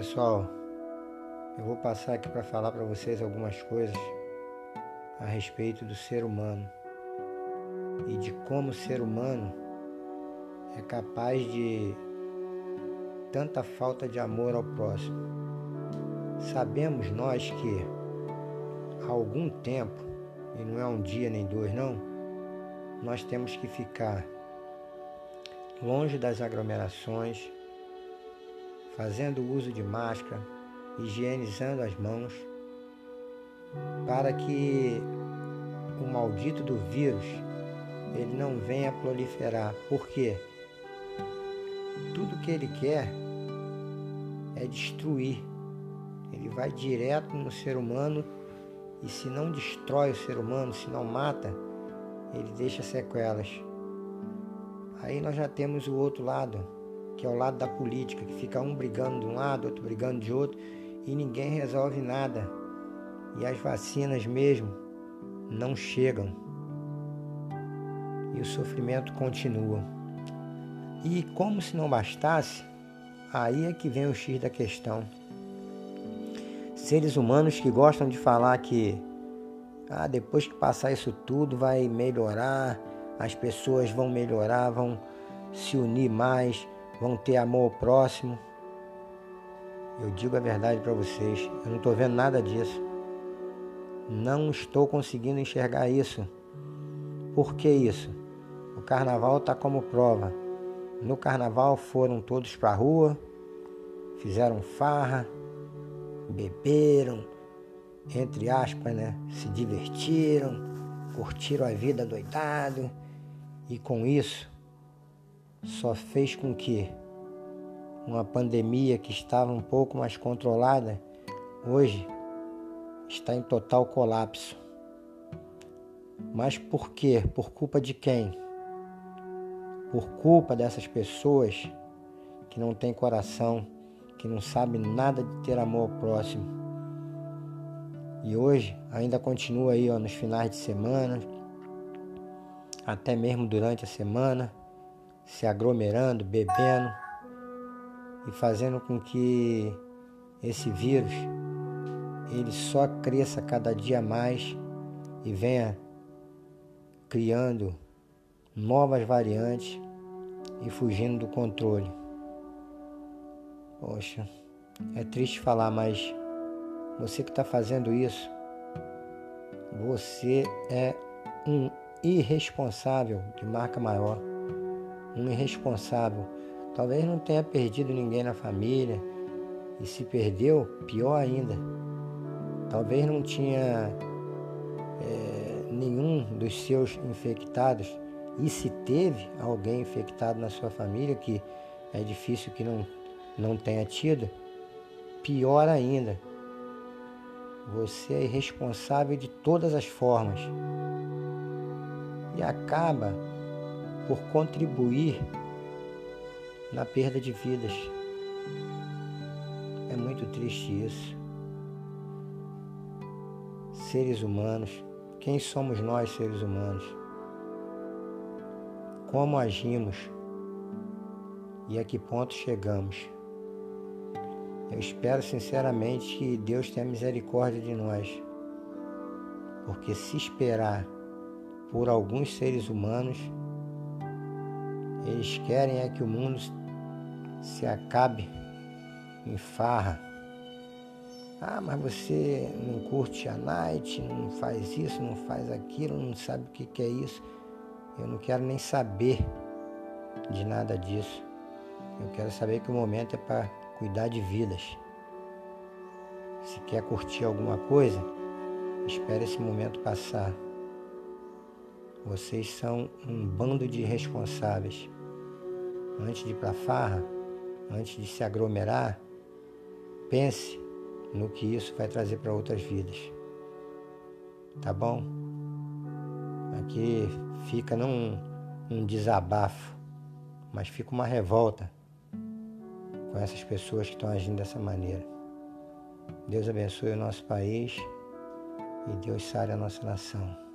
Pessoal, eu vou passar aqui para falar para vocês algumas coisas a respeito do ser humano e de como o ser humano é capaz de tanta falta de amor ao próximo. Sabemos nós que há algum tempo, e não é um dia nem dois não, nós temos que ficar longe das aglomerações, fazendo uso de máscara, higienizando as mãos, para que o maldito do vírus ele não venha proliferar. Por quê? Tudo que ele quer é destruir. Ele vai direto no ser humano e se não destrói o ser humano, se não mata, ele deixa sequelas. Aí nós já temos o outro lado, que é o lado da política, que fica um brigando de um lado, outro brigando de outro, e ninguém resolve nada. E as vacinas mesmo não chegam. E o sofrimento continua. E como se não bastasse, aí é que vem o X da questão. Seres humanos que gostam de falar que ah, depois que passar isso tudo vai melhorar, as pessoas vão melhorar, vão se unir mais, vão ter amor ao próximo. Eu digo a verdade para vocês, eu não estou vendo nada disso. Não estou conseguindo enxergar isso. Por que isso? O carnaval está como prova. No carnaval foram todos para a rua, fizeram farra, beberam, entre aspas, né? Se divertiram, curtiram a vida doidado e com isso, só fez com que uma pandemia que estava um pouco mais controlada, hoje está em total colapso. Mas por quê? Por culpa de quem? Por culpa dessas pessoas que não têm coração, que não sabem nada de ter amor ao próximo. E hoje ainda continua aí ó, nos finais de semana, até mesmo durante a semana, se aglomerando, bebendo e fazendo com que esse vírus ele só cresça cada dia mais e venha criando novas variantes e fugindo do controle. Poxa, é triste falar, mas você que está fazendo isso, você é um irresponsável de marca maior, um irresponsável. Talvez não tenha perdido ninguém na família e se perdeu, pior ainda. Talvez não tinha é, nenhum dos seus infectados e se teve alguém infectado na sua família, que é difícil que não, não tenha tido, pior ainda. Você é irresponsável de todas as formas e acaba por contribuir na perda de vidas. É muito triste isso. Seres humanos, quem somos nós, seres humanos? Como agimos e a que ponto chegamos? Eu espero sinceramente que Deus tenha misericórdia de nós, porque se esperar por alguns seres humanos, eles querem é que o mundo se acabe em farra. Ah, mas você não curte a night, não faz isso, não faz aquilo, não sabe o que é isso. Eu não quero nem saber de nada disso. Eu quero saber que o momento é para cuidar de vidas. Se quer curtir alguma coisa, espere esse momento passar. Vocês são um bando de irresponsáveis. Antes de ir para farra, antes de se aglomerar, pense no que isso vai trazer para outras vidas. Tá bom? Aqui fica não um desabafo, mas fica uma revolta com essas pessoas que estão agindo dessa maneira. Deus abençoe o nosso país e Deus sare a nossa nação.